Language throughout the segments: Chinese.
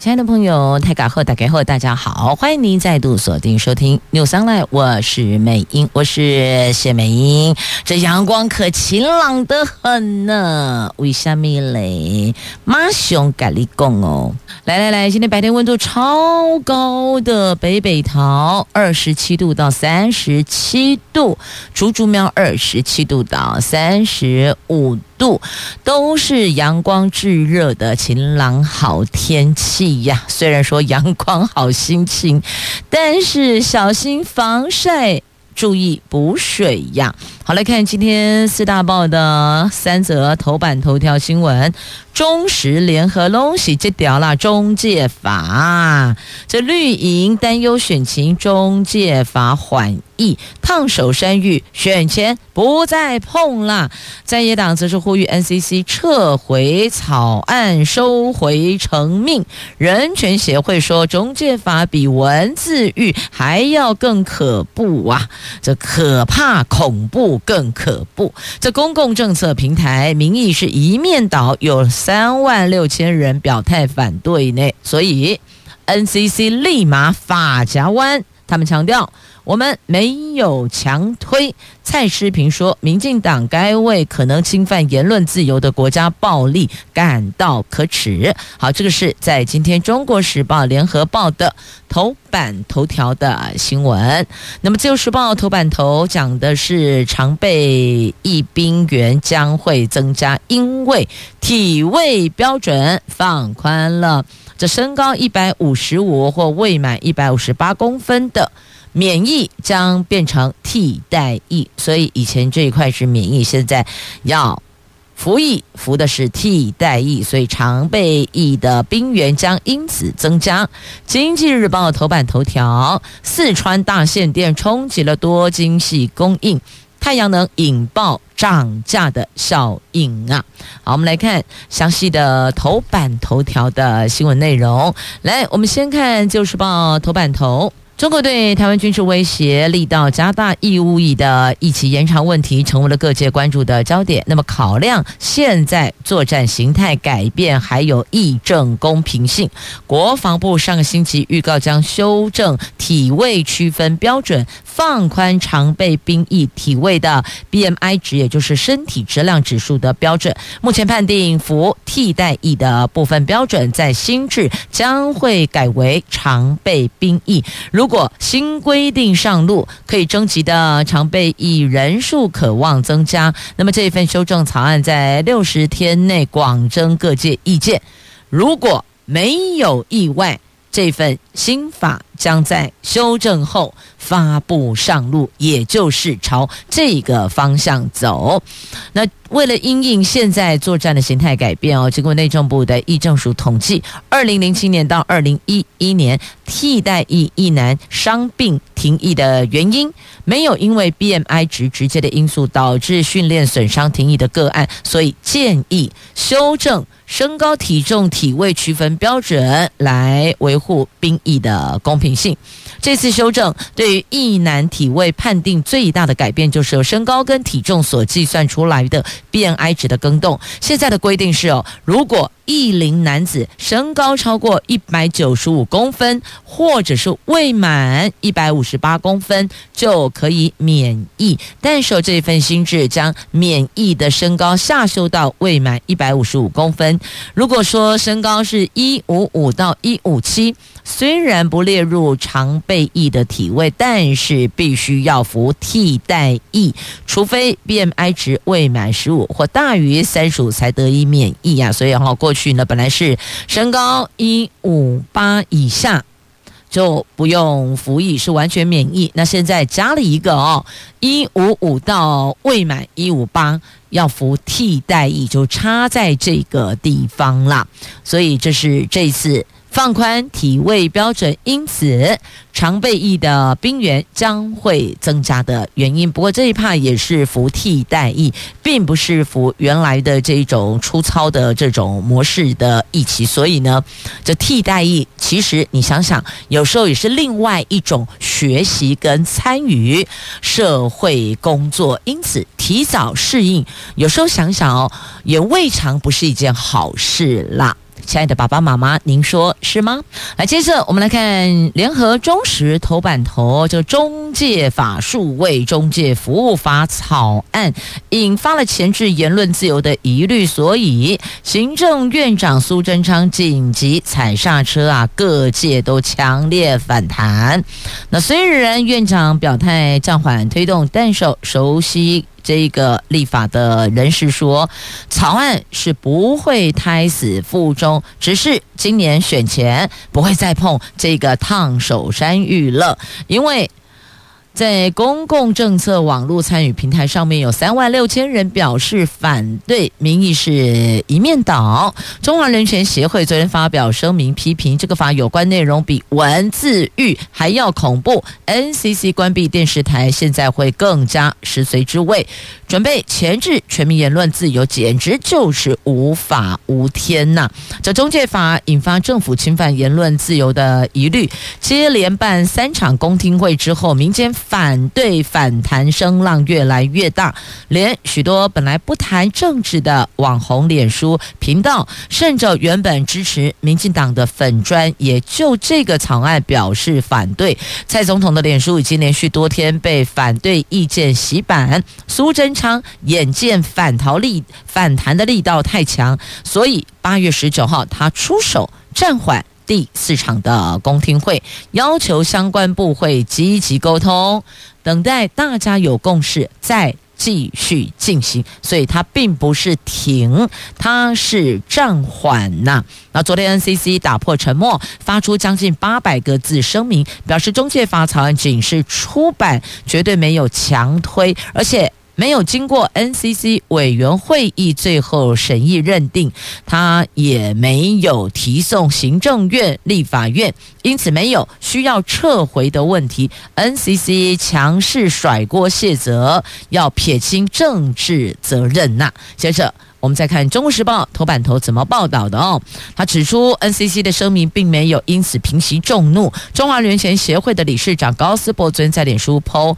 亲爱的朋友，大家好，大家好，大家好，欢迎您再度锁定收听 News Online，我是美英，我是谢美英。这阳光可晴朗得很呢，为什么嘞？马上跟你讲哦。来来来，今天白天温度超高的北北桃二十七度到三十七度，竹竹苗二十七度到三十五度。度都是阳光炙热的晴朗好天气呀。虽然说阳光好心情，但是小心防晒，注意补水呀。好，来看今天四大报的三则头版头条新闻。中时联合拢是这条啦，中介法，这绿营担忧选情，中介法缓议，烫手山芋，选前不再碰啦。在野党则是呼吁 NCC 撤回草案，收回成命。人权协会说，中介法比文字狱还要更可怖啊，这可怕恐怖更可怖。这公共政策平台民意是一面倒，有。三万六千人表态反对呢，所以 NCC 立马发夹弯。他们强调，我们没有强推。蔡诗平说，民进党该为可能侵犯言论自由的国家暴力感到可耻。好，这个是在今天《中国时报》《联合报》的头版头条的新闻。那么，《自由时报》头版头讲的是常备役兵员将会增加，因为体位标准放宽了。这身高一百五十五或未满一百五十八公分的免疫将变成替代役，所以以前这一块是免疫，现在要服役，服的是替代役，所以常备役的兵员将因此增加。经济日报头版头条：四川大限电冲击了多晶矽供应。太阳能引爆涨价的效应啊！好，我们来看详细的头版头条的新闻内容。来，我们先看《旧时报》头版头。中国对台湾军事威胁力道加大，义务役的役期延长问题成为了各界关注的焦点。那么，考量现在作战形态改变，还有议政公平性，国防部上个星期预告将修正体位区分标准，放宽常备兵役体位的 BMI 值，也就是身体质量指数的标准。目前判定服替代役的部分标准，在新制将会改为常备兵役。如如果新规定上路，可以征集的常备役人数可望增加。那么这份修正草案在六十天内广征各界意见。如果没有意外，这份新法将在修正后发布上路，也就是朝这个方向走。那为了因应现在作战的形态改变哦，经过内政部的议政署统计，二零零七年到二零一一年替代役役男伤病停役的原因，没有因为 BMI 值直接的因素导致训练损伤停役的个案，所以建议修正。身高、体重、体位区分标准来维护兵役的公平性。这次修正对于役男体位判定最大的改变，就是由身高跟体重所计算出来的 BMI 值的更动。现在的规定是哦，如果役龄男子身高超过一百九十五公分，或者是未满一百五十八公分，就可以免役。但是这份新制将免役的身高下修到未满一百五十五公分。如果说身高是一五五到一五七，虽然不列入常备役的体位，但是必须要服替代役，除非 BMI 值未满十五或大于三十五才得以免疫呀。所以哈，过。去呢，本来是身高一五八以下就不用服役，是完全免疫。那现在加了一个哦，一五五到未满一五八要服替代役，就差在这个地方啦。所以这是这次放宽体位标准，因此常备役的兵员将会增加的原因。不过这一趴也是服替代役，并不是服原来的这种粗糙的这种模式的役期。所以呢，这替代役其实你想想，有时候也是另外一种学习跟参与社会工作。因此提早适应，有时候想想哦，也未尝不是一件好事啦。亲爱的爸爸妈妈，您说是吗？来，接着我们来看联合中时头版头，就中介法数位中介服务法草案引发了前置言论自由的疑虑，所以行政院长苏贞昌紧急踩刹车啊，各界都强烈反弹。那虽然院长表态暂缓推动，但受熟悉。这个立法的人士说，草案是不会胎死腹中，只是今年选前不会再碰这个烫手山芋了，因为。在公共政策网络参与平台上面，有三万六千人表示反对，民意是一面倒。中华人权协会昨天发表声明，批评这个法有关内容比文字狱还要恐怖。NCC 关闭电视台，现在会更加食髓知味，准备钳制全民言论自由，简直就是无法无天呐！这中介法引发政府侵犯言论自由的疑虑，接连办三场公听会之后，民间。反对反弹声浪越来越大，连许多本来不谈政治的网红脸书频道，甚至原本支持民进党的粉专，也就这个草案表示反对。蔡总统的脸书已经连续多天被反对意见洗版。苏贞昌眼见反逃力反弹的力道太强，所以八月十九号他出手暂缓。第四场的公听会，要求相关部会积极沟通，等待大家有共识再继续进行。所以它并不是停，它是暂缓呐。那昨天 NCC 打破沉默，发出将近八百个字声明，表示中介法草案仅是出版，绝对没有强推，而且。没有经过 NCC 委员会议最后审议认定，他也没有提送行政院、立法院，因此没有需要撤回的问题。NCC 强势甩锅卸责，要撇清政治责任呐。先生。我们再看《中国时报》头版头怎么报道的哦。他指出，NCC 的声明并没有因此平息众怒。中华人权协会的理事长高斯伯尊在脸书 PO，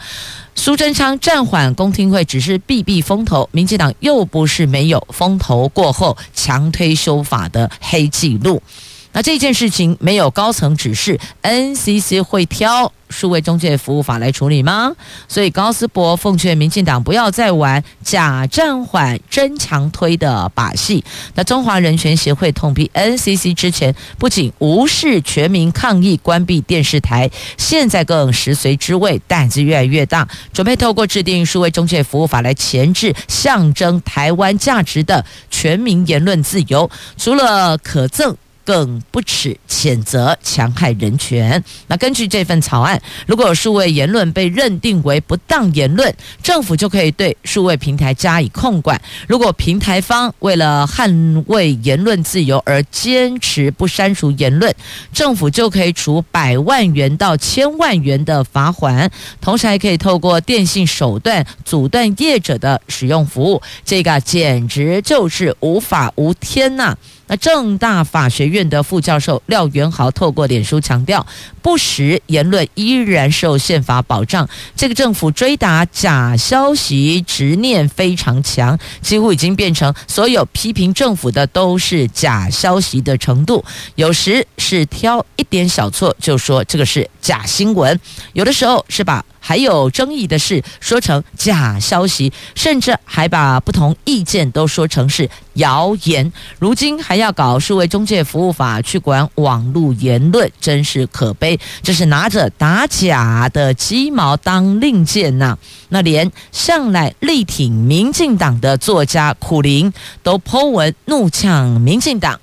苏贞昌暂缓公听会只是避避风头，民进党又不是没有风头过后强推修法的黑记录。那这件事情没有高层指示，NCC 会挑数位中介服务法来处理吗？所以高斯博奉劝民进党不要再玩假暂缓真强推的把戏。那中华人权协会痛批 NCC 之前不仅无视全民抗议关闭电视台，现在更食髓知味，胆子越来越大，准备透过制定数位中介服务法来钳制象征台湾价值的全民言论自由。除了可憎。更不耻谴责强害人权。那根据这份草案，如果数位言论被认定为不当言论，政府就可以对数位平台加以控管。如果平台方为了捍卫言论自由而坚持不删除言论，政府就可以处百万元到千万元的罚锾，同时还可以透过电信手段阻断业者的使用服务。这个简直就是无法无天呐！那正大法学院的副教授廖元豪透过脸书强调，不实言论依然受宪法保障。这个政府追打假消息执念非常强，几乎已经变成所有批评政府的都是假消息的程度。有时是挑一点小错就说这个是假新闻，有的时候是把。还有争议的事说成假消息，甚至还把不同意见都说成是谣言。如今还要搞数位中介服务法去管网络言论，真是可悲。这是拿着打假的鸡毛当令箭呐！那连向来力挺民进党的作家苦苓都剖文怒呛民进党。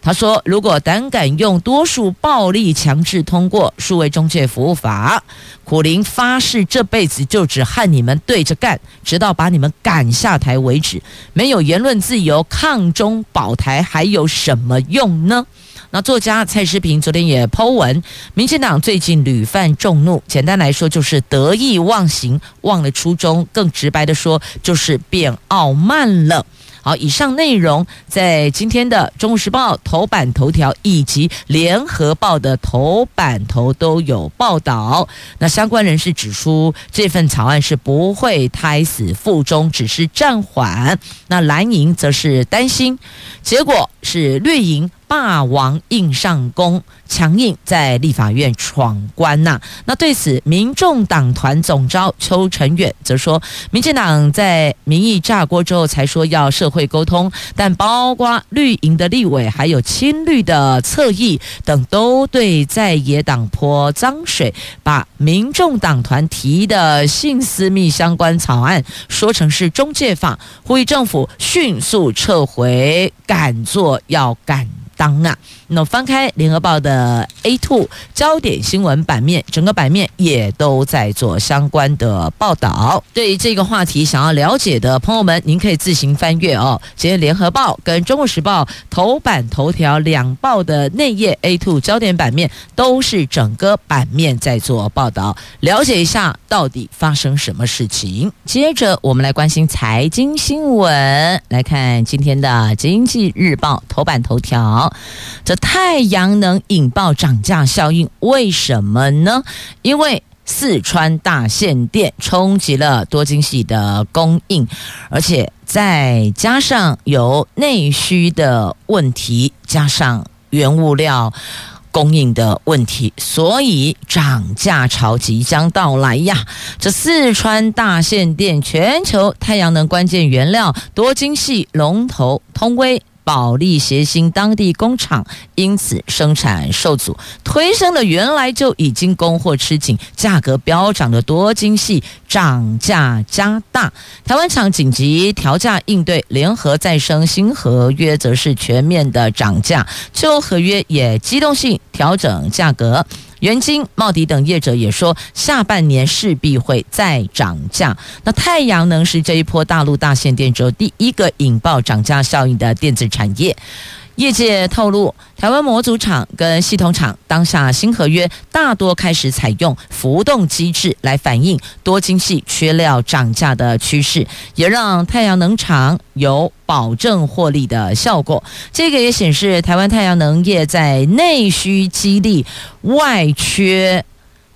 他说：“如果胆敢用多数暴力强制通过数位中介服务法，苦苓发誓这辈子就只和你们对着干，直到把你们赶下台为止。没有言论自由，抗中保台还有什么用呢？”那作家蔡诗平昨天也 Po 文，民进党最近屡犯众怒，简单来说就是得意忘形，忘了初衷，更直白的说就是变傲慢了。好，以上内容在今天的《中国时报》头版头条以及《联合报》的头版头都有报道。那相关人士指出，这份草案是不会胎死腹中，只是暂缓。那蓝营则是担心，结果是绿营。霸王硬上弓，强硬在立法院闯关呐、那对此，民众党团总召邱成远则说，民进党在民意炸锅之后才说要社会沟通，但包括绿营的立委还有亲绿的侧翼等，都对在野党泼脏水，把民众党团提的性私密相关草案说成是中介法，呼吁政府迅速撤回，敢做要敢当啊！那翻开联合报的 A two 焦点新闻版面，整个版面也都在做相关的报道。对于这个话题想要了解的朋友们，您可以自行翻阅哦。今天联合报跟中国时报头版头条两报的内页 A two 焦点版面都是整个版面在做报道，了解一下到底发生什么事情。接着我们来关心财经新闻，来看今天的经济日报头版头条。这太阳能引爆涨价效应，为什么呢？因为四川大限电冲击了多晶系的供应，而且再加上有内需的问题，加上原物料供应的问题，所以涨价潮即将到来呀！这四川大限电，全球太阳能关键原料多晶系龙头通威。保利协鑫当地工厂因此生产受阻，推升了原来就已经供货吃紧、价格飙涨的多晶系涨价加大。台湾厂紧急调价应对，联合再生新合约则是全面的涨价，旧合约也机动性调整价格。元晶、茂迪等业者也说，下半年势必会再涨价。那太阳能是这一波大陆大限电之后第一个引爆涨价效应的电子产业。业界透露，台湾模组厂跟系统厂当下新合约大多开始采用浮动机制来反映多晶系缺料涨价的趋势，也让太阳能厂有保证获利的效果。这个也显示台湾太阳能业在内需激励、外缺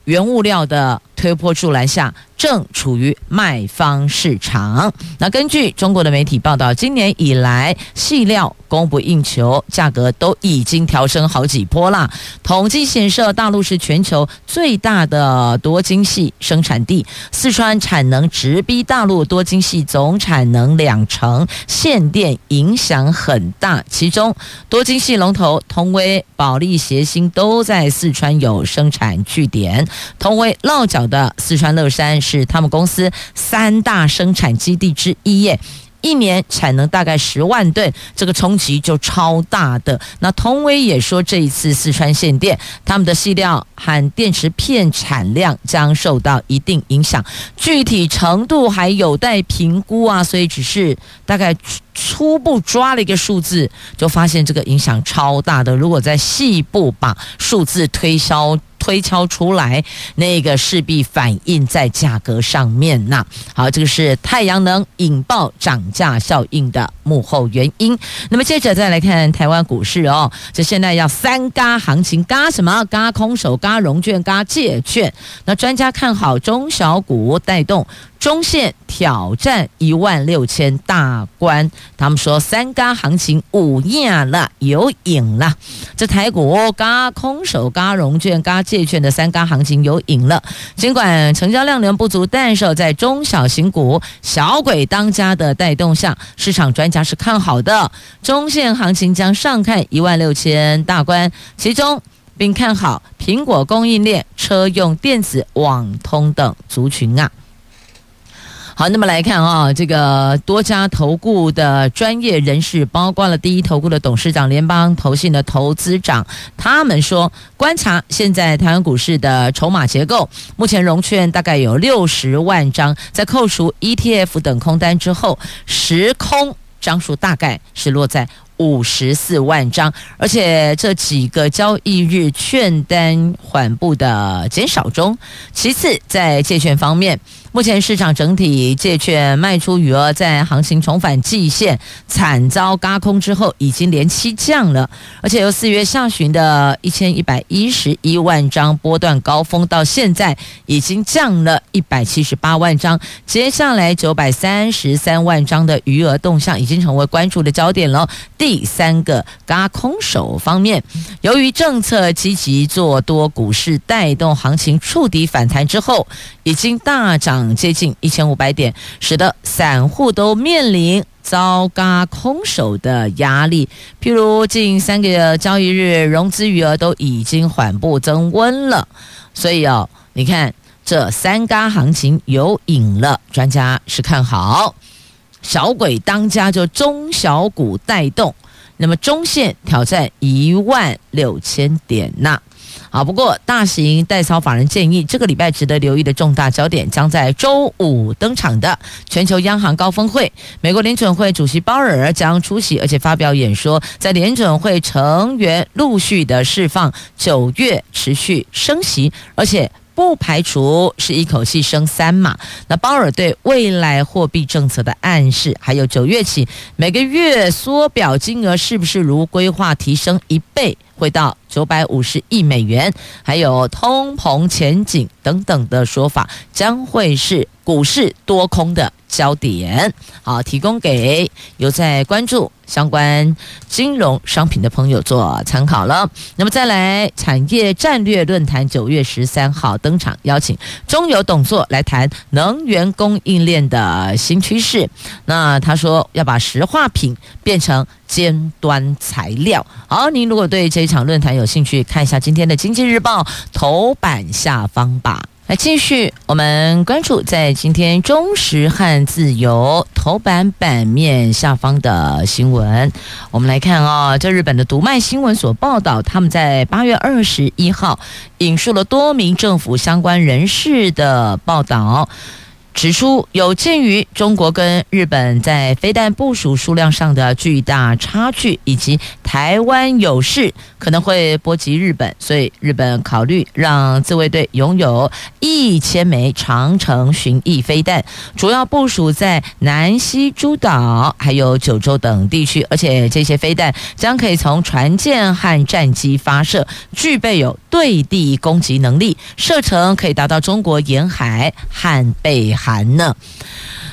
原物料的推波助澜下，正处于卖方市场。那根据中国的媒体报道，今年以来细料供不应求，价格都已经调升好几波了。统计显示，大陆是全球最大的多晶系生产地，四川产能直逼大陆多晶系总产能两成，限电影响很大。其中，多晶系龙头通威、保利协鑫都在四川有生产据点。通威落脚的四川乐山是他们公司三大生产基地之一耶。一年产能大概十万吨，这个冲击就超大的。那通威也说，这一次四川限电，他们的细料和电池片产量将受到一定影响，具体程度还有待评估啊。所以只是大概初步抓了一个数字，就发现这个影响超大的。如果再细部把数字推销。推敲出来，那个势必反映在价格上面呐。好，这个是太阳能引爆涨价效应的幕后原因。那么接着再来看台湾股市哦，这现在要三嘎行情，嘎什么？嘎空手，嘎融券，嘎借券。那专家看好中小股带动。中线挑战一万六千大关，他们说三嘎行情五亚了，有影了。这台股嘎空手、嘎融券、嘎借券的三嘎行情有影了。尽管成交量能不足，但是在中小型股小鬼当家的带动下，市场专家是看好的。中线行情将上看一万六千大关，其中并看好苹果供应链、车用电子、网通等族群啊。好，那么来看啊、这个多家投顾的专业人士，包括了第一投顾的董事长、联邦投信的投资长，他们说，观察现在台湾股市的筹码结构，目前融券大概有六十万张，在扣除 ETF 等空单之后，实空张数大概是落在五十四万张，而且这几个交易日券单缓步的减少中。其次，在借券方面。目前市场整体借券卖出余额在行情重返季线惨遭轧空之后，已经连七降了，而且由四月下旬的一千一百一十一万张波段高峰，到现在已经降了一百七十八万张，接下来九百三十三万张的余额动向已经成为关注的焦点了。第三个轧空手方面，由于政策积极做多，股市带动行情触底反弹之后，已经大涨。接近一千五百点，使得散户都面临遭轧空手的压力。譬如近三个月交易日融资余额都已经缓步增温了，所以哦，你看这三轧行情有影了。专家是看好小鬼当家，就中小股带动，那么中线挑战一万六千点呐。好，不过大型代操法人建议，这个礼拜值得留意的重大焦点将在周五登场的全球央行高峰会。美国联准会主席鲍尔将出席，而且发表演说。在联准会成员陆续的释放，九月持续升息，而且不排除是一口气升三码。那鲍尔对未来货币政策的暗示，还有九月起每个月缩表金额是不是如规划提升一倍？会到九百五十亿美元，还有通膨前景等等的说法，将会是股市多空的焦点。好，提供给有在关注相关金融商品的朋友做参考了。那么再来，产业战略论坛九月十三号登场，邀请中油董座来谈能源供应链的新趋势。那他说要把石化品变成尖端材料。好，您如果对这一场论坛有兴趣，看一下今天的《经济日报》头版下方吧。来继续，我们关注在今天中时汉字由头版版面下方的新闻。我们来看啊，这日本的读卖新闻所报道，他们在八月二十一号引述了多名政府相关人士的报道。指出，有鉴于中国跟日本在飞弹部署数量上的巨大差距，以及台湾有事可能会波及日本，所以日本考虑让自卫队拥有一千枚长城巡弋飞弹，主要部署在南西诸岛还有九州等地区，而且这些飞弹将可以从船舰和战机发射，具备有对地攻击能力，射程可以达到中国沿海和北。谈呢？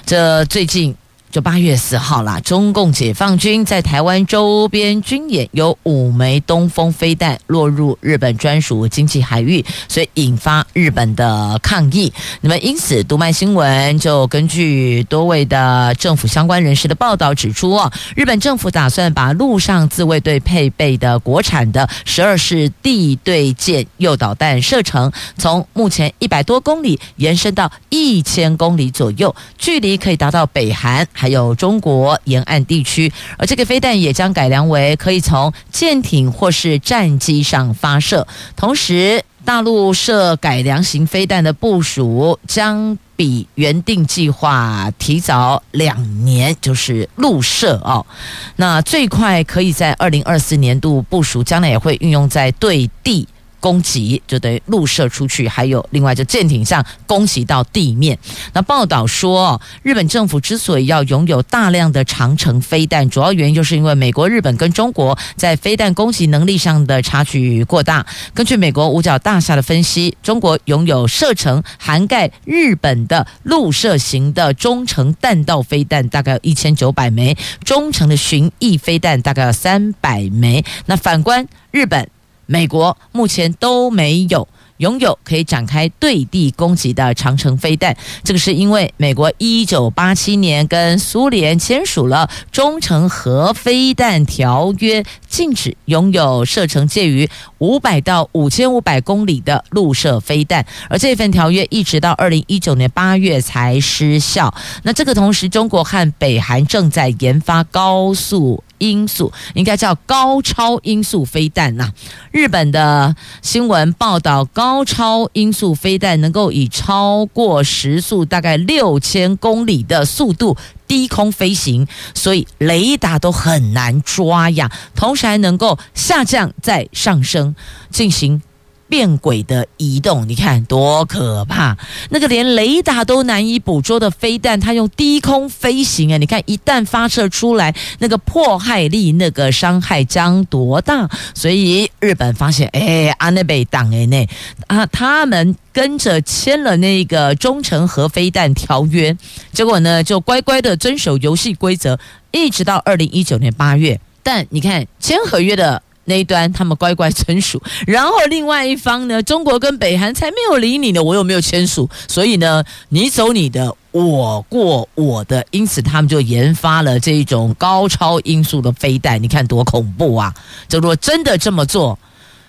这最近。就八月四号啦，中共解放军在台湾周边军演，有五枚东风飞弹落入日本专属经济海域，所以引发日本的抗议。那么，因此，读卖新闻就根据多位的政府相关人士的报道指出，哦，日本政府打算把陆上自卫队配备的国产的十二式地对舰诱导弹射程，从目前一百多公里延伸到一千公里左右，距离可以达到北韩。还有中国沿岸地区，而这个飞弹也将改良为可以从舰艇或是战机上发射。同时，大陆设改良型飞弹的部署将比原定计划提早两年，就是陆射哦。那最快可以在二零二四年度部署，将来也会运用在对地。攻击就等于陆射出去，还有另外就舰艇上攻击到地面。那报道说，日本政府之所以要拥有大量的长程飞弹，主要原因就是因为美国、日本跟中国在飞弹攻击能力上的差距过大。根据美国五角大厦的分析，中国拥有射程涵盖日本的陆射型的中程弹道飞弹大概一千九百枚，中程的巡弋飞弹大概三百枚。那反观日本。美国目前都没有拥有可以展开对地攻击的长城飞弹，这个是因为美国一九八七年跟苏联签署了中程核飞弹条约，禁止拥有射程介于五百到五千五百公里的陆射飞弹，而这份条约一直到二零一九年八月才失效。那这个同时，中国和北韩正在研发高速。音速，应该叫高超音速飞弹呐。日本的新闻报道，高超音速飞弹能够以超过时速大概六千公里的速度低空飞行，所以雷达都很难抓呀。同时还能够下降再上升，进行。变轨的移动，你看多可怕！那个连雷达都难以捕捉的飞弹，它用低空飞行啊！你看，一旦发射出来，那个迫害力、那个伤害将多大？所以日本发现，哎，阿内贝党哎内啊，他们跟着签了那个中程核飞弹条约，结果呢，就乖乖的遵守游戏规则，一直到二零一九年八月。但你看签合约的。那一端他们乖乖签署，然后另外一方呢，中国跟北韩才没有理你呢，我又没有签署，所以呢，你走你的，我过我的，因此他们就研发了这种高超音速的飞弹，你看多恐怖啊！这如果真的这么做，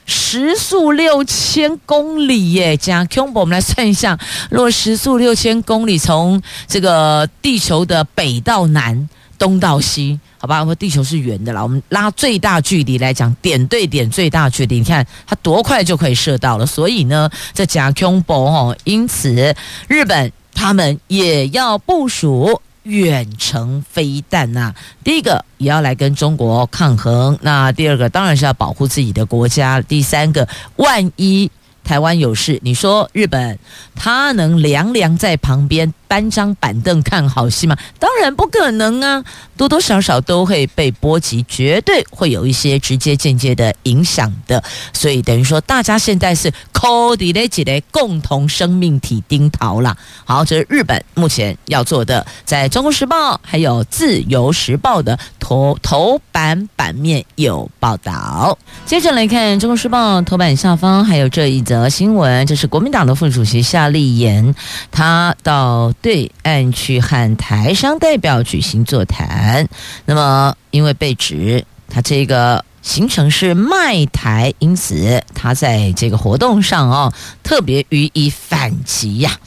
时速六千公里耶，加 combo，我们来算一下，若时速六千公里，从这个地球的北到南，东到西。好吧，我们地球是圆的啦。我们拉最大距离来讲，点对点最大距离，你看它多快就可以射到了。所以呢，这假空博哦，因此日本他们也要部署远程飞弹呐。第一个也要来跟中国抗衡，那第二个当然是要保护自己的国家。第三个，万一台湾有事，你说日本他能凉凉在旁边？搬张板凳看好戏吗？当然不可能啊！多多少少都会被波及，绝对会有一些直接间接的影响的。所以等于说，大家现在是扣底的几类共同生命体丁桃了。好，这是日本目前要做的，在《中国时报》还有《自由时报》的头头版版面有报道。接着来看《中国时报》头版下方还有这一则新闻，这是国民党的副主席夏立言，他到。对岸去和台商代表举行座谈，那么因为被指他这个行程是卖台，因此他在这个活动上哦特别予以反击呀。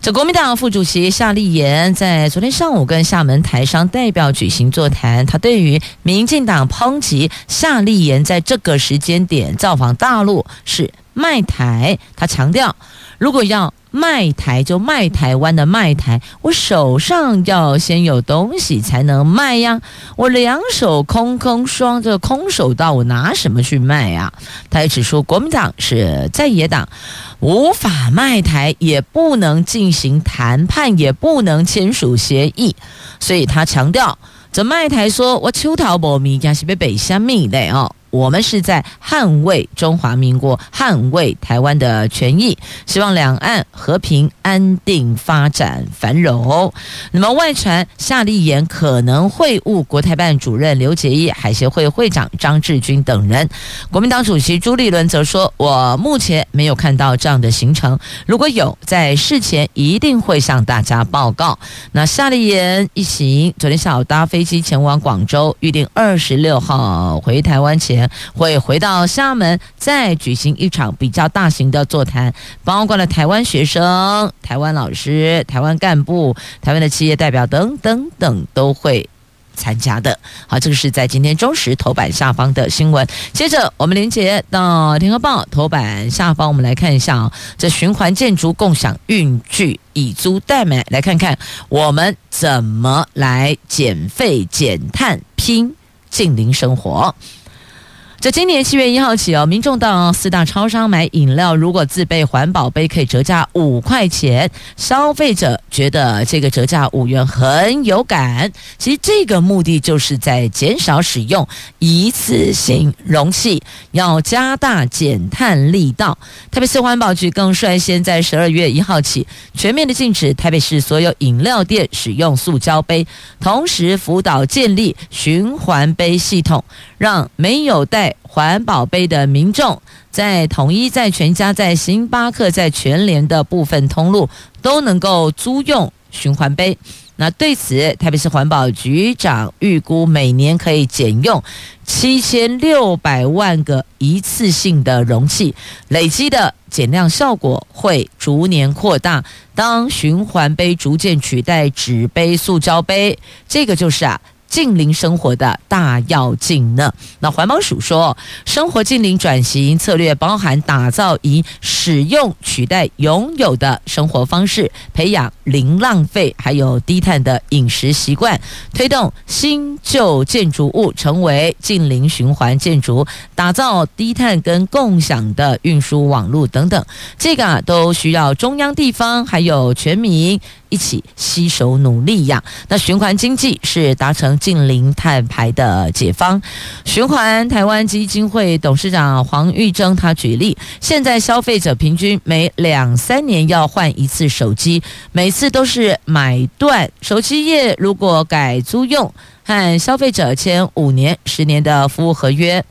这国民党副主席夏立言在昨天上午跟厦门台商代表举行座谈，他对于民进党抨击夏立言在这个时间点造访大陆是卖台，他强调如果要。卖台就卖台湾的卖台，我手上要先有东西才能卖呀！我两手空空双，这空手道，我拿什么去卖呀？他也只说国民党是在野党，无法卖台，也不能进行谈判，也不能签署协议，所以他强调，这卖台说我求讨不米，家是被北乡命的哦。我们是在捍卫中华民国、捍卫台湾的权益，希望两岸和平、安定、发展、繁荣。那么外传夏立言可能会晤国台办主任刘结一、海协会会长张志军等人。国民党主席朱立伦则说：“我目前没有看到这样的行程，如果有，在事前一定会向大家报告。”那夏立言一行昨天下午搭飞机前往广州，预定二十六号回台湾前。会回到厦门，再举行一场比较大型的座谈，包括了台湾学生、台湾老师、台湾干部、台湾的企业代表等等等都会参加的。好，这个是在今天中时头版下方的新闻。接着我们连接到《联合报》头版下方，我们来看一下啊，这循环建筑共享运具以租代买，来看看我们怎么来减费减碳拼近零生活。这今年七月一号起哦，民众到四大超商买饮料，如果自备环保杯，可以折价五块钱。消费者觉得这个折价五元很有感。其实这个目的就是在减少使用一次性容器，要加大减碳力道。台北市环保局更率先在十二月一号起，全面的禁止台北市所有饮料店使用塑胶杯，同时辅导建立循环杯系统，让没有带环保杯的民众，在统一、在全家、在星巴克、在全联的部分通路都能够租用循环杯。那对此，台北市环保局长预估每年可以减用七千六百万个一次性的容器，累积的减量效果会逐年扩大。当循环杯逐渐取代纸杯、塑胶杯，这个就是啊。近邻生活的大要进呢？那环保署说，生活近邻转型策略包含打造以使用取代拥有的生活方式，培养零浪费，还有低碳的饮食习惯，推动新旧建筑物成为近邻循环建筑，打造低碳跟共享的运输网络等等。这个啊，都需要中央、地方还有全民。一起携手努力呀！那循环经济是达成近零碳排的解方。循环台湾基金会董事长黄玉珍他举例，现在消费者平均每两三年要换一次手机，每次都是买断。手机业如果改租用，和消费者签五年、十年的服务合约。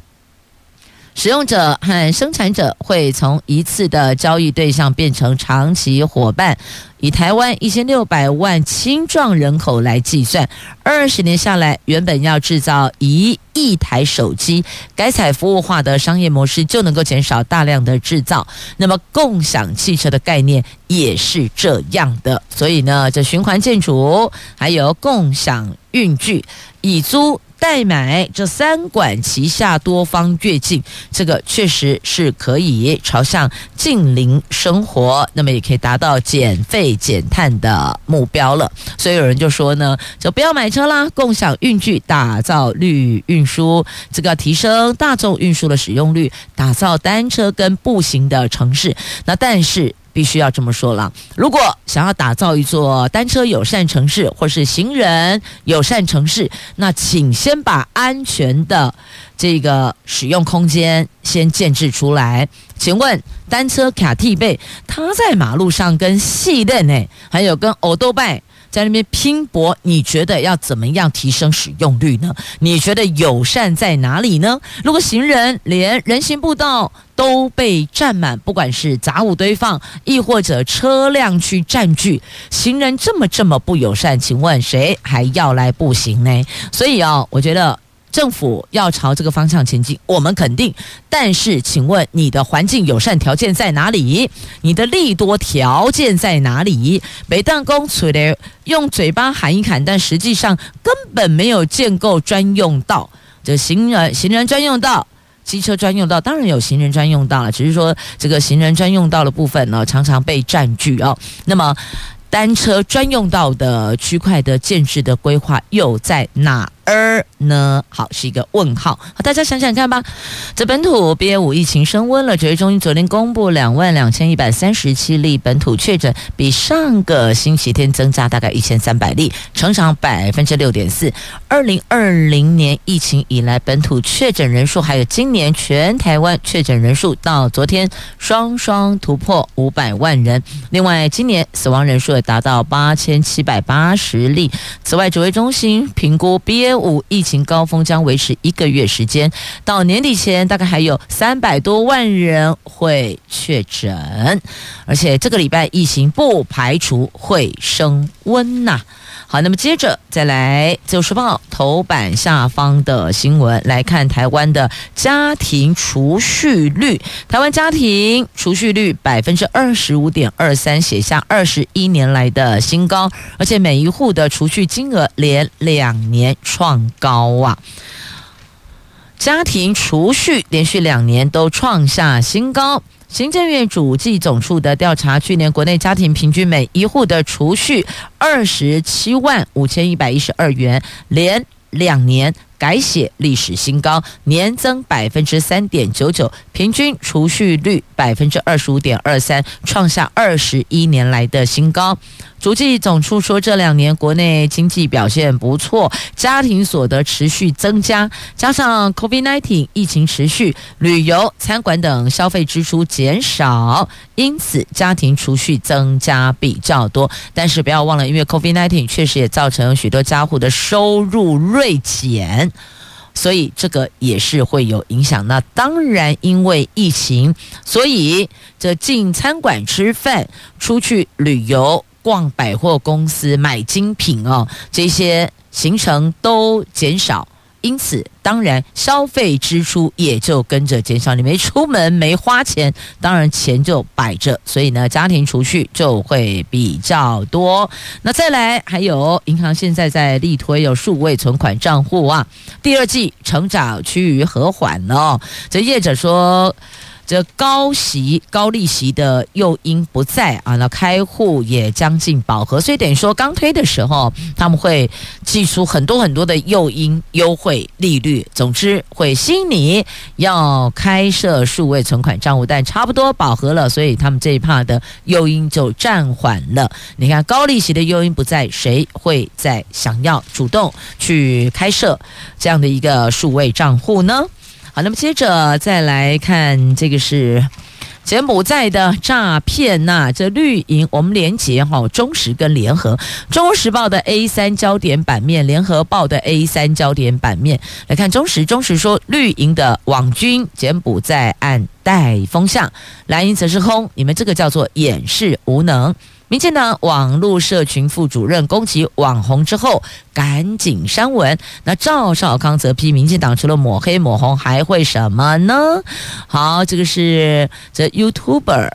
使用者和生产者会从一次的交易对象变成长期伙伴。以台湾一千六百万青壮人口来计算，二十年下来，原本要制造一亿台手机，改采服务化的商业模式就能够减少大量的制造。那么，共享汽车的概念也是这样的。所以呢，这循环建筑还有共享运具，以租。代买这三管齐下，多方跃进，这个确实是可以朝向近邻生活，那么也可以达到减费减碳的目标了。所以有人就说呢，就不要买车啦，共享运具，打造绿运输，这个提升大众运输的使用率，打造单车跟步行的城市。那但是。必须要这么说了，如果想要打造一座单车友善城市，或是行人友善城市，那请先把安全的这个使用空间先建置出来。请问，单车卡替贝，它在马路上跟细嫩呢，还有跟欧豆拜。在那边拼搏，你觉得要怎么样提升使用率呢？你觉得友善在哪里呢？如果行人连人行步道都被占满，不管是杂物堆放，亦或者车辆去占据，行人这么这么不友善，请问谁还要来步行呢？所以哦，我觉得。政府要朝这个方向前进，我们肯定。但是，请问你的环境友善条件在哪里？你的利多条件在哪里？北弹公除了用嘴巴喊一喊，但实际上根本没有建构专用道。这行人行人专用道、机车专用道，当然有行人专用道了，只是说这个行人专用道的部分呢，常常被占据哦。那么。单车专用道的区块的建制的规划又在哪儿呢？好，是一个问号。好，大家想想看吧。这本土 BA.5 疫情升温了，指挥中心昨天公布两万两千一百三十七例本土确诊，比上个星期天增加大概一千三百例，成长百分之六点四。二零二零年疫情以来本土确诊人数，还有今年全台湾确诊人数，到昨天双双突破五百万人。另外，今年死亡人数也。达到八千七百八十例。此外，指挥中心评估 BA 五疫情高峰将维持一个月时间，到年底前大概还有三百多万人会确诊，而且这个礼拜疫情不排除会升温呐、好，那么接着再来《自由时报》头版下方的新闻来看，台湾的家庭储蓄率，台湾家庭储蓄率百分之二十五点二三，写下二十一年来的新高，而且每一户的储蓄金额连两年创高啊！家庭储蓄连续两年都创下新高。行政院主计总处的调查，去年国内家庭平均每一户的储蓄二十七万五千一百一十二元，连两年改写历史新高，年增百分之三点九九，平均储蓄率百分之二十五点二三，创下二十一年来的新高。足迹总处说，这两年国内经济表现不错，家庭所得持续增加，加上 COVID-19 疫情持续，旅游、餐馆等消费支出减少，因此家庭储蓄增加比较多。但是不要忘了，因为 COVID-19 确实也造成许多家户的收入锐减，所以这个也是会有影响。那当然，因为疫情，所以这进餐馆吃饭、出去旅游。逛百货公司买精品哦，这些行程都减少，因此，当然消费支出也就跟着减少。你没出门，没花钱，当然钱就摆着，所以呢，家庭储蓄就会比较多。那再来，还有银行现在在力推有数位存款账户啊，第二季成长趋于和缓哦。这业者说。这高息、高利息的诱因不在啊，那开户也将近饱和，所以等于说刚推的时候，他们会寄出很多很多的诱因、优惠利率，总之会吸引你要开设数位存款账户，但差不多饱和了，所以他们这一趴的诱因就暂缓了。你看高利息的诱因不在，谁会在想要主动去开设这样的一个数位账户呢？好，那么接着再来看这个是柬埔寨的诈骗呐、这绿营我们连结哈，中时跟联合，中时报的 A 三焦点版面，联合报的 A 三焦点版面。来看中时，中时说绿营的网军柬埔寨案带风向，蓝营则是空，你们这个叫做掩饰无能。民进党网络社群副主任攻击网红之后，赶紧删文。那赵少康则批民进党除了抹黑抹红，还会什么呢？好，这个是这 YouTuber，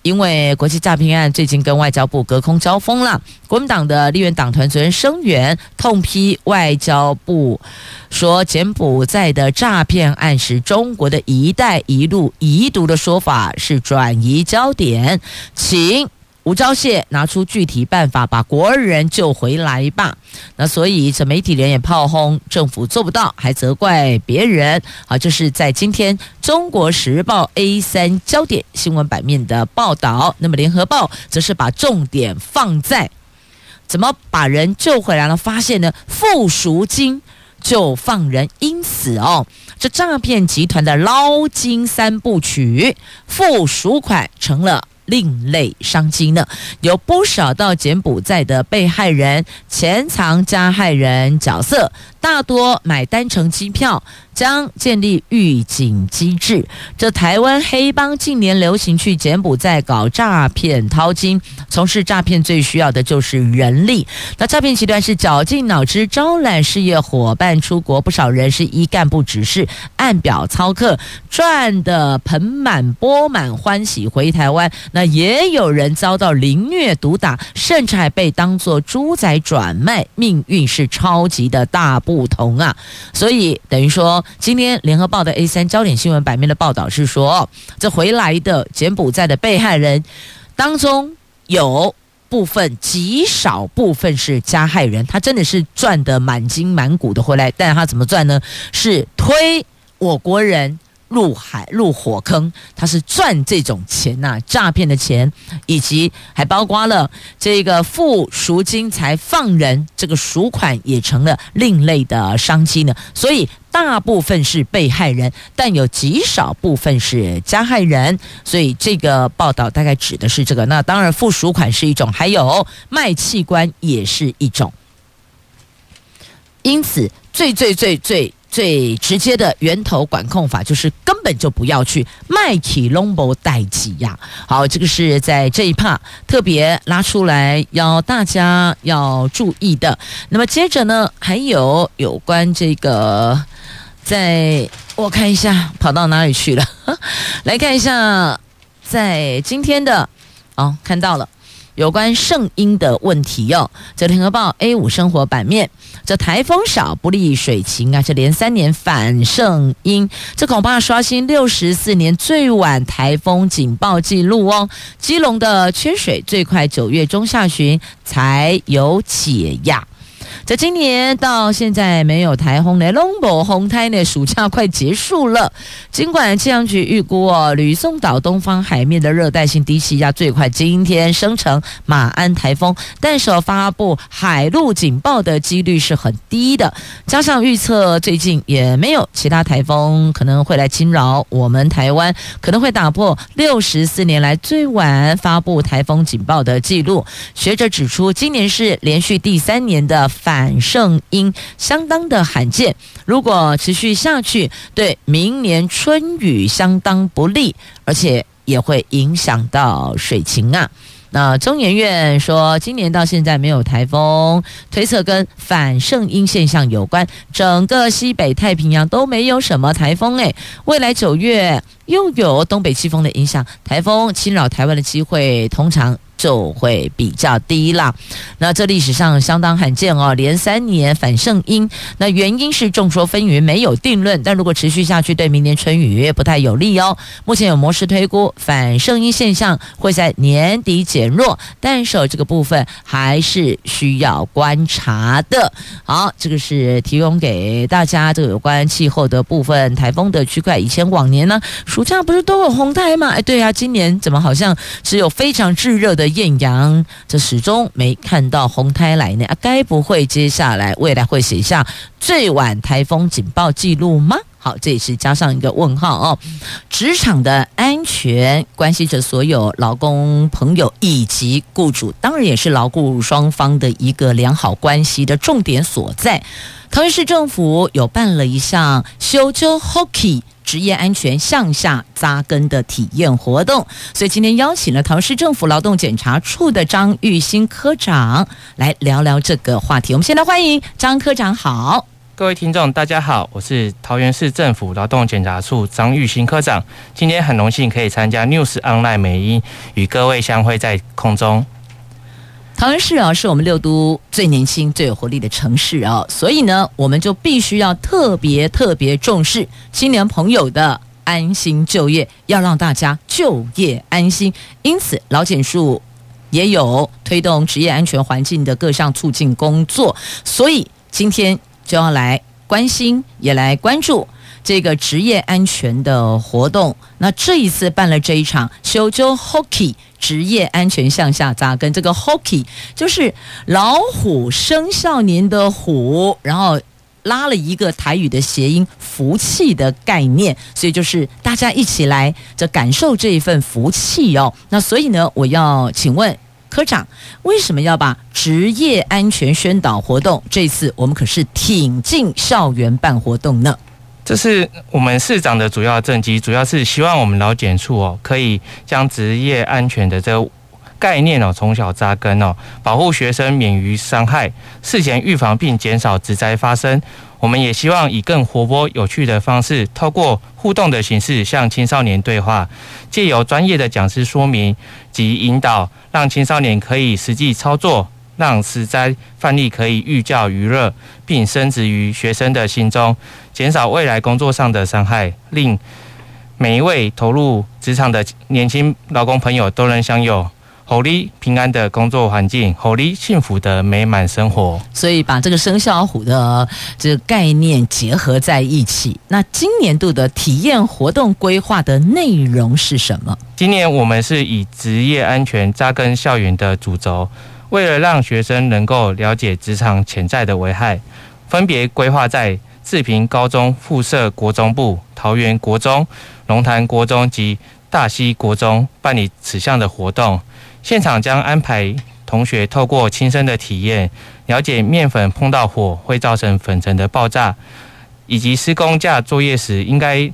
因为国际诈骗案最近跟外交部隔空交锋了。国民党的立院党团昨天声援，痛批外交部说柬埔寨的诈骗案是中国的一带一路遗毒的说法，是转移焦点，请。吴钊燮拿出具体办法把国人救回来吧。那所以这媒体人也炮轰政府做不到，还责怪别人。好，这是在今天《中国时报》A 三焦点新闻版面的报道。那么《联合报》则是把重点放在怎么把人救回来了，发现呢，付赎金就放人，因此哦，这诈骗集团的捞金三部曲，付赎款成了。另类商机呢，有不少到柬埔寨的被害人潜藏加害人角色，大多买单程机票。将建立预警机制。这台湾黑帮近年流行去柬埔寨搞诈骗淘金，从事诈骗最需要的就是人力。那诈骗集团是绞尽脑汁招揽事业伙伴出国，不少人是一干部指示按表操课，赚得盆满钵满，欢喜回台湾。那也有人遭到凌虐毒打，甚至还被当作猪仔转卖，命运是超级的大不同啊！所以等于说。今天联合报的 A 三焦点新闻版面的报道是说，这回来的柬埔寨的被害人当中，有部分极少部分是加害人，他真的是赚得满金满谷的回来，但他怎么赚呢？是推我国人。入海入火坑，他是赚这种钱呐、诈骗的钱，以及还包括了这个付赎金才放人，这个赎款也成了另类的商机呢。所以大部分是被害人，但有极少部分是加害人。所以这个报道大概指的是这个。那当然，付赎款是一种，还有卖器官也是一种。因此，最最最最。最直接的源头管控法就是根本就不要去卖起龙博代志呀。好，这个是在这一趴特别拉出来要大家要注意的。那么接着呢，还有有关这个，在我看一下跑到哪里去了，来看一下，在今天的哦，看到了。有关圣婴的问题哟、哦，这联合报 A 五生活版面，这台风少不利水情啊，这连三年反圣婴，这恐怕刷新六十四年最晚台风警报记录哦。基隆的缺水最快九月中下旬才有解压。在今年到现在没有台风的龙博红台呢，暑假快结束了。尽管气象局预估哦，吕宋岛东方海面的热带性低气压最快今天生成马鞍台风，但是发布海陆警报的几率是很低的。加上预测最近也没有其他台风可能会来侵扰我们台湾，可能会打破六十四年来最晚发布台风警报的记录。学者指出，今年是连续第三年的反。反圣婴相当的罕见，如果持续下去，对明年春雨相当不利，而且也会影响到水情啊。那中研院说，今年到现在没有台风，推测跟反圣婴现象有关。整个西北太平洋都没有什么台风，诶，未来九月又有东北季风的影响，台风侵扰台湾的机会通常。就会比较低啦。那这历史上相当罕见哦，连三年反圣婴。那原因是众说纷纭，没有定论。但如果持续下去，对明年春雨不太有利哦。目前有模式推估，反圣婴现象会在年底减弱，但是这个部分还是需要观察的。好，这个是提供给大家这个有关气候的部分，台风的区块。以前往年呢，暑假不是都有红台吗？哎，对啊，今年怎么好像只有非常炙热的艳阳，这始终没看到红胎来呢？啊，该不会接下来未来会写下最晚台风警报记录吗？好，这也是加上一个问号哦。职场的安全关系着所有劳工朋友以及雇主，当然也是劳雇双方的一个良好关系的重点所在。桃园市政府有办了一项修旧 Hockey。职业安全向下扎根的体验活动，所以今天邀请了桃市政府劳动检查处的张玉新科长来聊聊这个话题。我们先来欢迎张科长，好，各位听众，大家好，我是桃园市政府劳动检查处张玉新科长，今天很荣幸可以参加 News Online 美英与各位相会在空中。桃园市啊，是我们六都最年轻、最有活力的城市啊，所以呢，我们就必须要特别特别重视青年朋友的安心就业，要让大家就业安心。因此，劳检处也有推动职业安全环境的各项促进工作，所以今天就要来关心，也来关注。这个职业安全的活动，那这一次办了这一场修旧 Hockey 职业安全向下扎根。这个 Hockey 就是老虎生肖年的虎，然后拉了一个台语的谐音“福气”的概念，所以就是大家一起来这感受这一份福气哦。那所以呢，我要请问科长，为什么要把职业安全宣导活动这次我们可是挺进校园办活动呢？这是我们市长的主要政绩，主要是希望我们劳检处哦，可以将职业安全的这个概念哦，从小扎根哦，保护学生免于伤害，事前预防并减少职灾发生。我们也希望以更活泼有趣的方式，透过互动的形式向青少年对话，借由专业的讲师说明及引导，让青少年可以实际操作。让实灾范例可以寓教于乐，并深植于学生的心中，减少未来工作上的伤害，令每一位投入职场的年轻劳工朋友都能享有好利平安的工作环境，好利幸福的美满生活。所以把这个生肖虎的这个概念结合在一起。那今年度的体验活动规划的内容是什么？今年我们是以职业安全扎根校园的主轴。为了让学生能够了解职场潜在的危害，分别规划在志平高中附设国中部、桃园国中、龙潭国中及大溪国中办理此项的活动。现场将安排同学透过亲身的体验，了解面粉碰到火会造成粉尘的爆炸，以及施工架作业时应该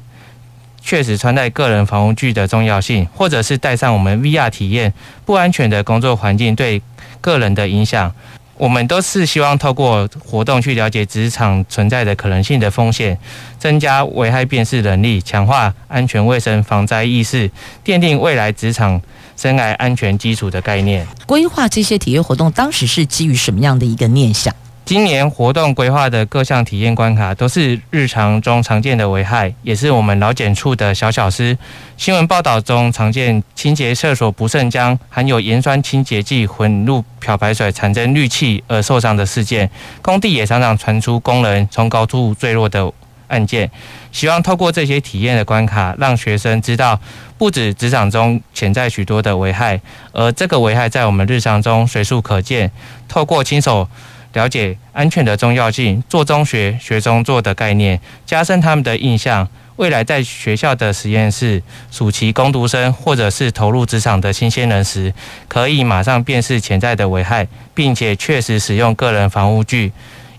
确实穿戴个人防护具的重要性，或者是带上我们 VR 体验不安全的工作环境对个人的影响，我们都是希望透过活动去了解职场存在的可能性的风险，增加危害辨识能力，强化安全卫生防灾意识，奠定未来职场生涯安全基础的概念。规划这些体验活动，当时是基于什么样的一个念想？今年活动规划的各项体验关卡都是日常中常见的危害，也是我们劳检处的小巧思。新闻报道中常见清洁厕所不慎将含有盐酸清洁剂混入漂白水产生氯气而受伤的事件，工地也常常传出工人从高处坠落的案件。希望透过这些体验的关卡，让学生知道，不止职场中潜在许多的危害，而这个危害在我们日常中随处可见。透过亲手了解安全的重要性，做中学、学中做的概念，加深他们的印象。未来在学校的实验室、暑期工读生或者是投入职场的新鲜人时，可以马上辨识潜在的危害，并且确实使用个人防护具，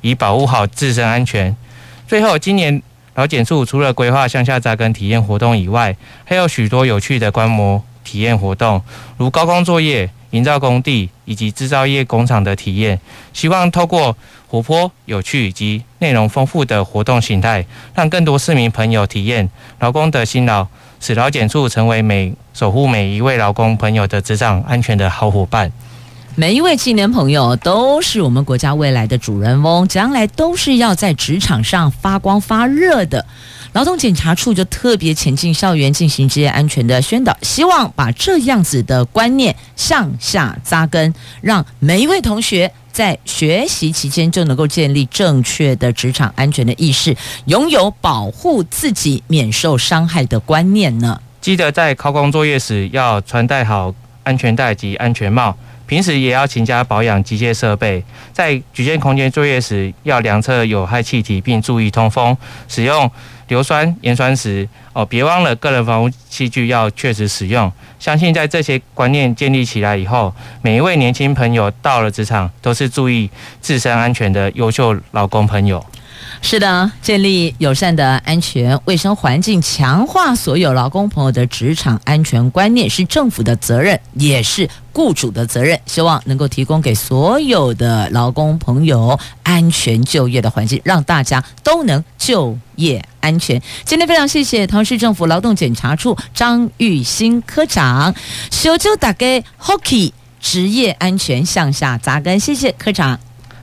以保护好自身安全。最后，今年劳检处除了规划向下扎根体验活动以外，还有许多有趣的观摩体验活动，如高空作业。营造工地以及制造业工厂的体验，希望透过活泼、有趣以及内容丰富的活动形态，让更多市民朋友体验劳工的辛劳，使劳检处成为每守护每一位劳工朋友的职场安全的好伙伴。每一位青年朋友都是我们国家未来的主人翁，将来都是要在职场上发光发热的。劳动检查处就特别前进校园进行职业安全的宣导，希望把这样子的观念向下扎根，让每一位同学在学习期间就能够建立正确的职场安全的意识，拥有保护自己免受伤害的观念呢。记得在靠工作业时要穿戴好安全带及安全帽。平时也要勤加保养机械设备，在局限空间作业时要量测有害气体，并注意通风。使用硫酸盐酸时，哦，别忘了个人防护器具要确实使用。相信在这些观念建立起来以后，每一位年轻朋友到了职场都是注意自身安全的优秀劳工朋友。是的，建立友善的安全卫生环境，强化所有劳工朋友的职场安全观念，是政府的责任，也是雇主的责任。希望能够提供给所有的劳工朋友安全就业的环境，让大家都能就业安全。今天非常谢谢桃市政府劳动检查处张玉新科长，小就打给 Hockey 职业安全向下扎根，谢谢科长，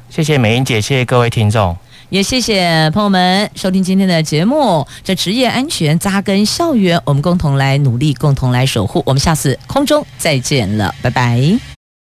谢谢美英姐，谢谢各位听众。也谢谢朋友们收听今天的节目。这职业安全扎根校园，我们共同来努力，共同来守护。我们下次空中再见了，拜拜。